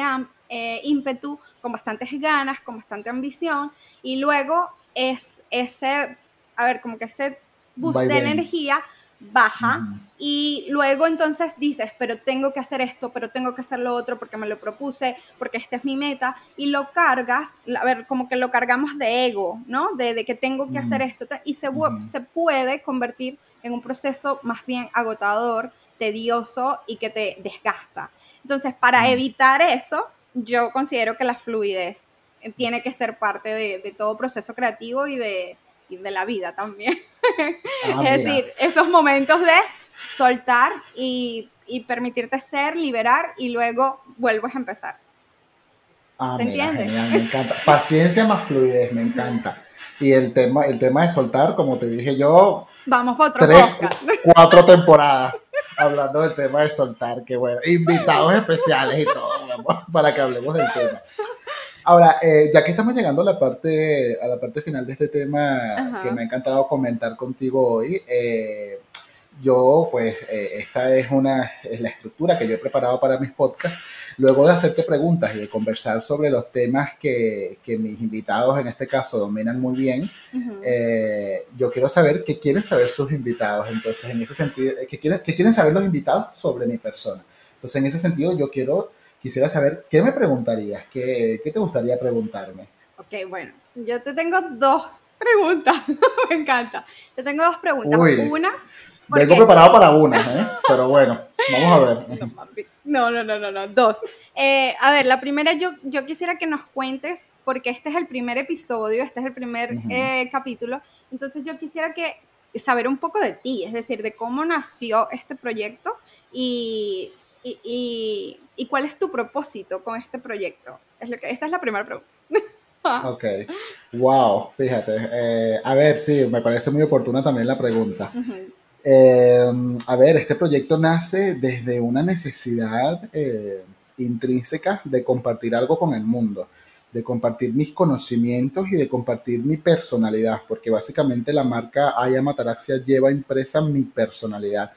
eh, ímpetu, con bastantes ganas, con bastante ambición, y luego es ese, a ver, como que ese boost de energía baja y luego entonces dices, pero tengo que hacer esto, pero tengo que hacer lo otro porque me lo propuse, porque esta es mi meta y lo cargas, a ver, como que lo cargamos de ego, ¿no? De, que tengo que hacer esto y se, se puede convertir en un proceso más bien agotador, tedioso y que te desgasta. Entonces, para evitar eso, yo considero que la fluidez tiene que ser parte de todo proceso creativo y de, de la vida también. Ah, es decir, esos momentos de soltar y, permitirte ser, liberar y luego vuelves a empezar. Ah, ¿Se entiende? me encanta. Paciencia más fluidez, me encanta. Y el tema, el tema de soltar, como te dije yo. Vamos a otro tres, Cuatro temporadas hablando del tema de soltar, que bueno. Invitados especiales y todo, para que hablemos del tema. Ahora, eh, ya que estamos llegando a la parte, a la parte final de este tema que me ha encantado comentar contigo hoy, eh, yo, pues, eh, esta es una es la estructura que yo he preparado para mis podcasts. Luego de hacerte preguntas y de conversar sobre los temas que, que mis invitados en este caso dominan muy bien, yo quiero saber qué quieren saber sus invitados. Entonces, en ese sentido, ¿qué quieren, qué quieren saber los invitados sobre mi persona? Entonces, en ese sentido, yo quiero quisiera saber, ¿qué me preguntarías? ¿Qué, qué te gustaría preguntarme? Ok, bueno, yo te tengo dos preguntas, me encanta. Te tengo dos preguntas. una... Vengo preparado para una, ¿eh? pero bueno, vamos a ver. No, no, no, no, no, dos. Eh, a ver, la primera yo, yo quisiera que nos cuentes, porque este es el primer episodio, este es el primer eh, capítulo, entonces yo quisiera que saber un poco de ti, es decir, de cómo nació este proyecto y y, y, cuál es tu propósito con este proyecto? Es lo que, esa es la primera pregunta. ok, wow, fíjate. Eh, a ver, sí, me parece muy oportuna también la pregunta. Em, a ver, este proyecto nace desde una necesidad eh, intrínsecas de compartir algo con el mundo, de compartir mis conocimientos y de compartir mi personalidad, porque básicamente la marca Ayama Ataraxia lleva impresa mi personalidad.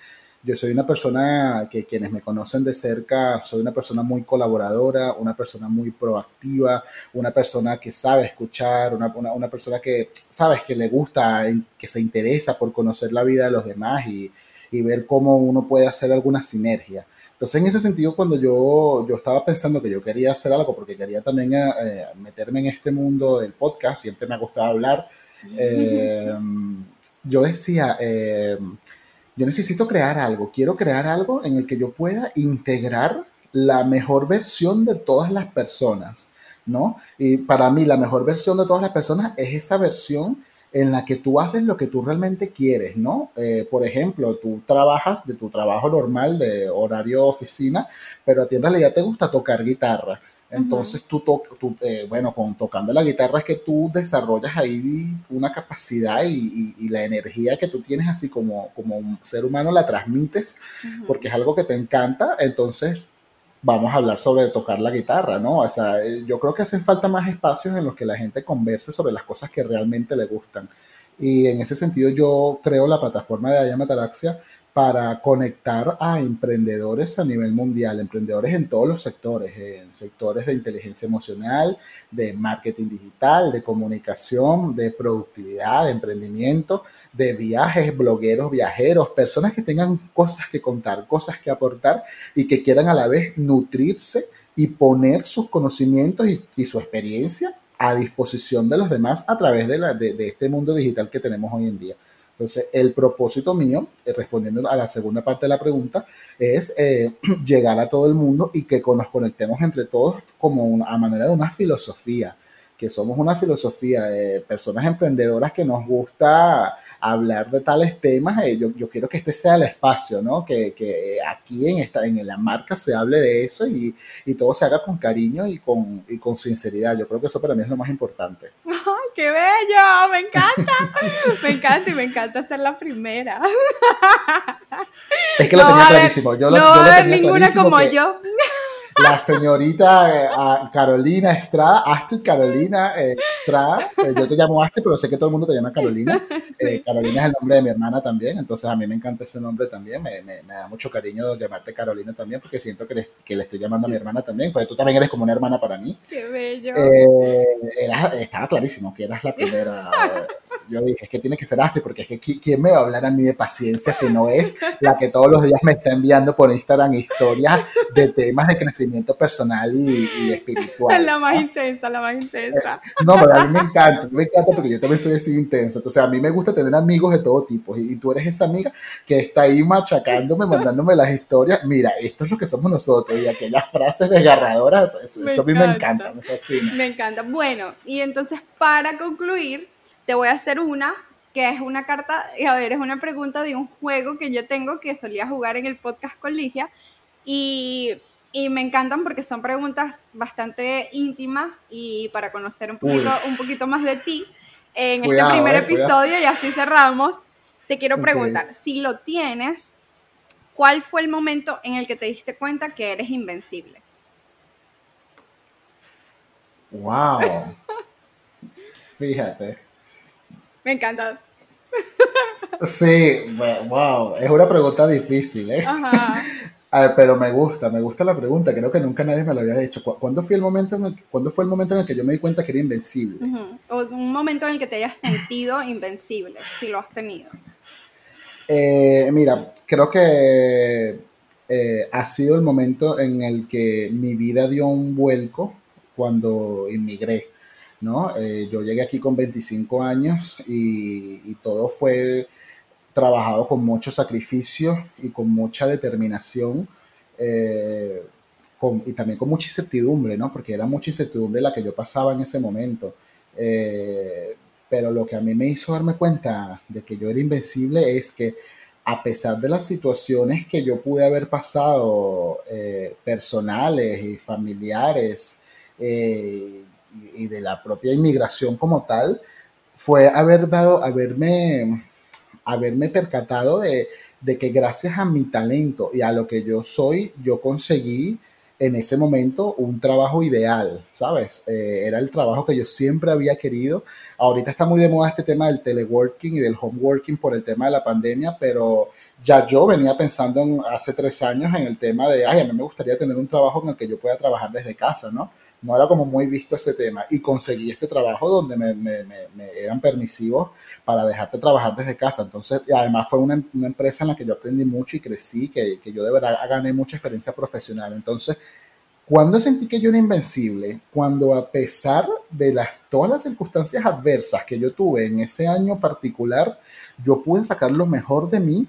Yo soy una persona que quienes me conocen de cerca, soy una persona muy colaboradora, una persona muy proactiva, una persona que sabe escuchar, una, una, persona que, sabes, que le gusta, que se interesa por conocer la vida de los demás y, y ver cómo uno puede hacer alguna sinergia. Entonces, en ese sentido, cuando yo, yo estaba pensando que yo quería hacer algo, porque quería también eh, meterme en este mundo del podcast, siempre me ha gustado hablar, eh, yo decía, eh, yo necesito crear algo, quiero crear algo en el que yo pueda integrar la mejor versión de todas las personas, ¿no? Y para mí la mejor versión de todas las personas es esa versión en la que tú haces lo que tú realmente quieres, ¿no? Eh, por ejemplo, tú trabajas de tu trabajo normal de horario oficina, pero a ti en realidad te gusta tocar guitarra. Entonces tú, tú eh, bueno, con tocando la guitarra es que tú desarrollas ahí una capacidad y, la energía que tú tienes así como, como un ser humano la transmites porque es algo que te encanta. Entonces vamos a hablar sobre tocar la guitarra, ¿no? O sea, eh, yo creo que hacen falta más espacios en los que la gente converse sobre las cosas que realmente le gustan. Y en ese sentido yo creo la plataforma de Ayama para conectar a emprendedores a nivel mundial, emprendedores en todos los sectores, en sectores de inteligencia emocional, de marketing digital, de comunicación, de productividad, de emprendimiento, de viajes, blogueros, viajeros, personas que tengan cosas que contar, cosas que aportar y que quieran a la vez nutrirse y poner sus conocimientos y, su experiencia a disposición de los demás a través de, este mundo digital que tenemos hoy en día. Entonces, el propósito mío, eh, respondiendo a la segunda parte de la pregunta, es eh, llegar a todo el mundo y que nos conectemos entre todos como a manera de una filosofía que somos una filosofía de personas emprendedoras que nos gusta hablar de tales temas. Eh, yo, yo quiero que este sea el espacio, ¿no? Que, que, aquí en, esta, en la marca se hable de eso y, y todo se haga con cariño y con, y con sinceridad. Yo creo que eso para mí es lo más importante. ¡Ay, qué bello! Me encanta. me encanta y me encanta ser la primera. es que lo tenía clarísimo. Yo lo, no yo lo tenía ninguna como yo la señorita eh, Carolina Estrada, Astrid Carolina eh, Estrada, eh, yo te llamo Astrid, pero sé que todo el mundo te llama Carolina. Carolina es el nombre de mi hermana también, entonces a mí me encanta ese nombre también, me, me, da mucho cariño llamarte Carolina también, porque siento que le, que le, estoy llamando a mi hermana también, porque tú también eres como una hermana para mí. Qué bello. estaba clarísimo que eras la primera yo dije, es que tiene que ser Astrid, porque es que ¿quién me va a hablar a mí de paciencia si no es la que todos los días me está enviando por Instagram historias de temas de crecimiento personal y, espiritual? La más intensa, la más intensa. Eh, no, pero a mí me encanta, me encanta porque yo también soy así intenso. Entonces, a mí me gusta tener amigos de todo tipo y, tú eres esa amiga que está ahí machacándome, mandándome las historias. Mira, esto es lo que somos nosotros y aquellas frases desgarradoras, eso, eso a mí me encanta, me fascina. Me encanta. Bueno, y entonces para concluir, te voy a hacer una que es una carta, a ver, es una pregunta de un juego que yo tengo que solía jugar en el podcast con Ligia y, y me encantan porque son preguntas bastante íntimas y para conocer un poquito, un poquito más de ti en este primer eh, episodio y así cerramos. Te quiero preguntar, si lo tienes, ¿cuál fue el momento en el que te diste cuenta que eres invencible? Wow. Fíjate. Me encanta. Sí, wow, es una pregunta difícil, ¿eh? Ajá. pero me gusta, me gusta la pregunta. Creo que nunca nadie me lo había dicho. ¿Cuándo fue el momento en el, ¿cuándo fue el momento en el que yo me di cuenta que era invencible? O un momento en el que te hayas sentido invencible, si lo has tenido. Eh, mira, creo que eh, ha sido el momento en el que mi vida dio un vuelco cuando inmigré. ¿No? Eh, yo llegué aquí con 25 años y, todo fue trabajado con mucho sacrificio y con mucha determinación eh, y también con mucha incertidumbre, ¿no? Porque era mucha incertidumbre la que yo pasaba en ese momento. Eh, pero lo que a mí me hizo darme cuenta de que yo era invencible es que a pesar de las situaciones que yo pude haber pasado personales y familiares, y, de la propia inmigración como tal, fue haber dado, haberme, haberme percatado de, que gracias a mi talento y a lo que yo soy, yo conseguí en ese momento un trabajo ideal, ¿sabes? Eh, era el trabajo que yo siempre había querido. Ahorita está muy de moda este tema del teleworking y del homeworking por el tema de la pandemia, pero ya yo venía pensando hace tres años en el tema de, ay, a mí me gustaría tener un trabajo en el que yo pueda trabajar desde casa, ¿no? No era como muy visto ese tema y conseguí este trabajo donde me, me, me, eran permisivos para dejarte trabajar desde casa. Entonces, además fue una, una, empresa en la que yo aprendí mucho y crecí, que, que yo de verdad gané mucha experiencia profesional. Entonces, cuando sentí que yo era invencible, cuando a pesar de las, todas las circunstancias adversas que yo tuve en ese año particular, yo pude sacar lo mejor de mí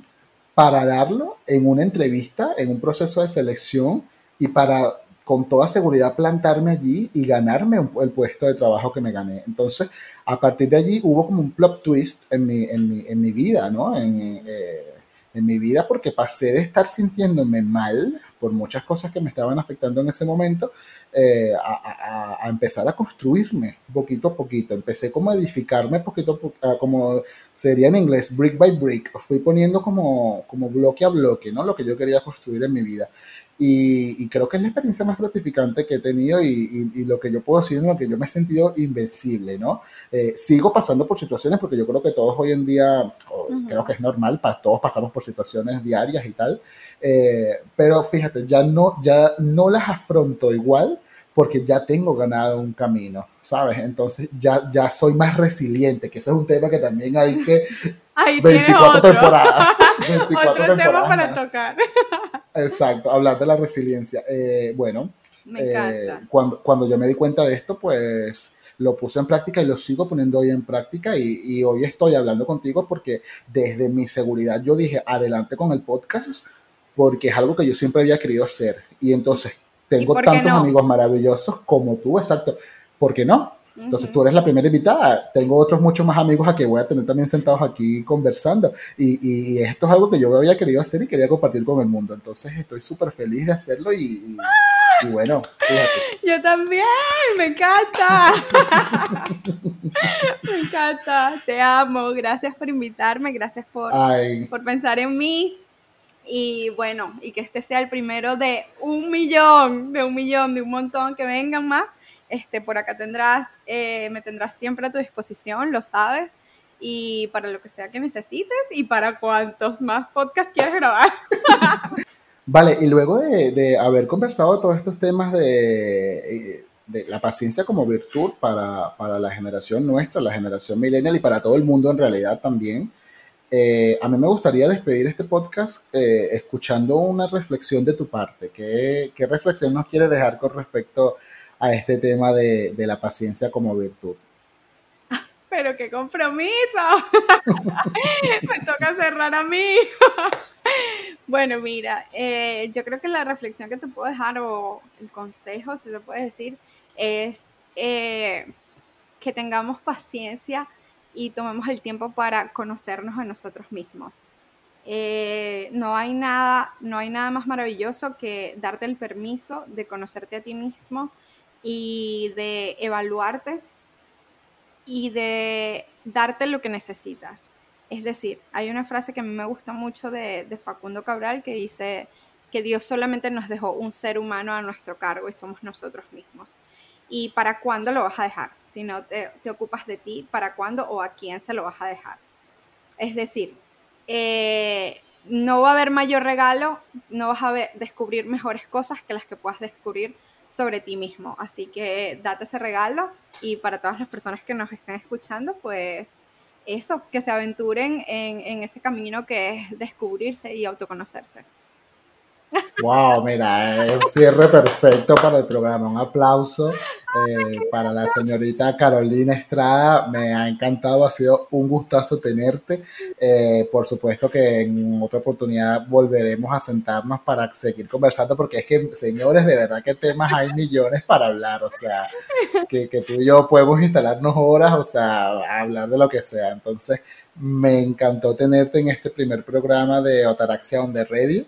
para darlo en una entrevista, en un proceso de selección y para con toda seguridad plantarme allí y ganarme el puesto de trabajo que me gané. Entonces, a partir de allí hubo como un plot twist en mi, en mi, en mi vida, ¿no? En, eh, en mi vida porque pasé de estar sintiéndome mal por muchas cosas que me estaban afectando en ese momento, eh, a, empezar a construirme poquito a poquito. Empecé como a edificarme poquito a como sería en inglés, brick by brick. Fui poniendo como, como bloque a bloque, ¿no? Lo que yo quería construir en mi vida. Y, creo que es la experiencia más gratificante que he tenido y, y, lo que yo puedo decir en lo que yo me he sentido invencible, ¿no? Eh, sigo pasando por situaciones porque yo creo que todos hoy en día, creo que es normal, todos pasamos por situaciones diarias y tal, eh, pero fíjate, ya no, ya no las afronto igual porque ya tengo ganado un camino, ¿sabes? Entonces ya, ya soy más resiliente, que ese es un tema que también hay que... Ahí 24 temporadas. 24 otro tema para tocar. Exacto, hablar de la resiliencia. Eh, bueno, eh, cuando, cuando yo me di cuenta de esto, pues lo puse en práctica y lo sigo poniendo hoy en práctica y, y, hoy estoy hablando contigo porque desde mi seguridad yo dije, adelante con el podcast porque es algo que yo siempre había querido hacer. Y entonces tengo tantos amigos maravillosos como tú, exacto. ¿Por qué no? Entonces tú eres la primera invitada. Tengo otros muchos más amigos a que voy a tener también sentados aquí conversando. Y, y esto es algo que yo había querido hacer y quería compartir con el mundo. Entonces estoy súper feliz de hacerlo y, y, bueno, fíjate. Yo también, me encanta. me encanta, te amo. Gracias por invitarme, gracias por, por pensar en mí. Y bueno, y que este sea el primero de un millón, de un millón, de un montón, que vengan más. Este, por acá tendrás, eh, me tendrás siempre a tu disposición, lo sabes. Y para lo que sea que necesites y para cuantos más podcasts quieras grabar. Vale, y luego de, haber conversado todos estos temas de, de la paciencia como virtud para, para, la generación nuestra, la generación millennial y para todo el mundo en realidad también, eh, a mí me gustaría despedir este podcast eh, escuchando una reflexión de tu parte. ¿Qué, ¿Qué, reflexión nos quieres dejar con respecto a este tema de, la paciencia como virtud? Pero qué compromiso. me toca cerrar a mí. bueno, mira, eh, yo creo que la reflexión que te puedo dejar o el consejo, si se puede decir, es que tengamos paciencia y tomemos el tiempo para conocernos a nosotros mismos. Eh, no, hay nada, no hay nada más maravilloso que darte el permiso de conocerte a ti mismo y de evaluarte y de darte lo que necesitas. Es decir, hay una frase que a mí me gusta mucho de, de Facundo Cabral que dice que Dios solamente nos dejó un ser humano a nuestro cargo y somos nosotros mismos y para cuándo lo vas a dejar. Si no te, ocupas de ti, para cuándo o a quién se lo vas a dejar. Es decir, eh, no va a haber mayor regalo, no vas a descubrir mejores cosas que las que puedas descubrir sobre ti mismo. Así que date ese regalo y para todas las personas que nos estén escuchando, pues eso, que se aventuren en, en ese camino que es descubrirse y autoconocerse. Wow, mira, es un cierre perfecto para el programa. Un aplauso eh, para la señorita Carolina Estrada. Me ha encantado, ha sido un gustazo tenerte. Eh, por supuesto que en otra oportunidad volveremos a sentarnos para seguir conversando, porque es que, señores, de verdad que temas hay millones para hablar. O sea, que, que tú y yo podemos instalarnos horas, o sea, hablar de lo que sea. Entonces, me encantó tenerte en este primer programa de Otaraxia on the Radio.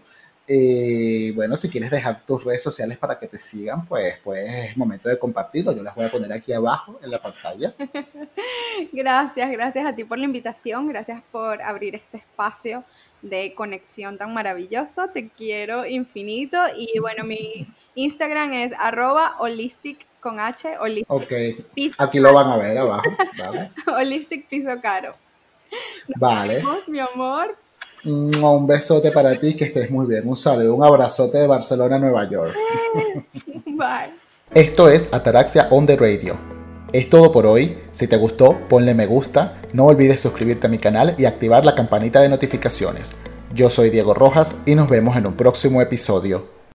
Y bueno, si quieres dejar tus redes sociales para que te sigan, pues, pues es momento de compartirlo. Yo las voy a poner aquí abajo en la pantalla. Gracias, gracias a ti por la invitación, gracias por abrir este espacio de conexión tan maravilloso. Te quiero infinito. Y bueno, mi Instagram es arroba holistic con H, holistic. Ok, aquí lo van a ver abajo. Vale. holistic piso caro. vale. mi amor. Un besote para ti, que estés muy bien. Un saludo, un abrazote de Barcelona, Nueva York. Bye. Esto es Ataraxia on the Radio. Es todo por hoy. Si te gustó, ponle me gusta. No olvides suscribirte a mi canal y activar la campanita de notificaciones. Yo soy Diego Rojas y nos vemos en un próximo episodio.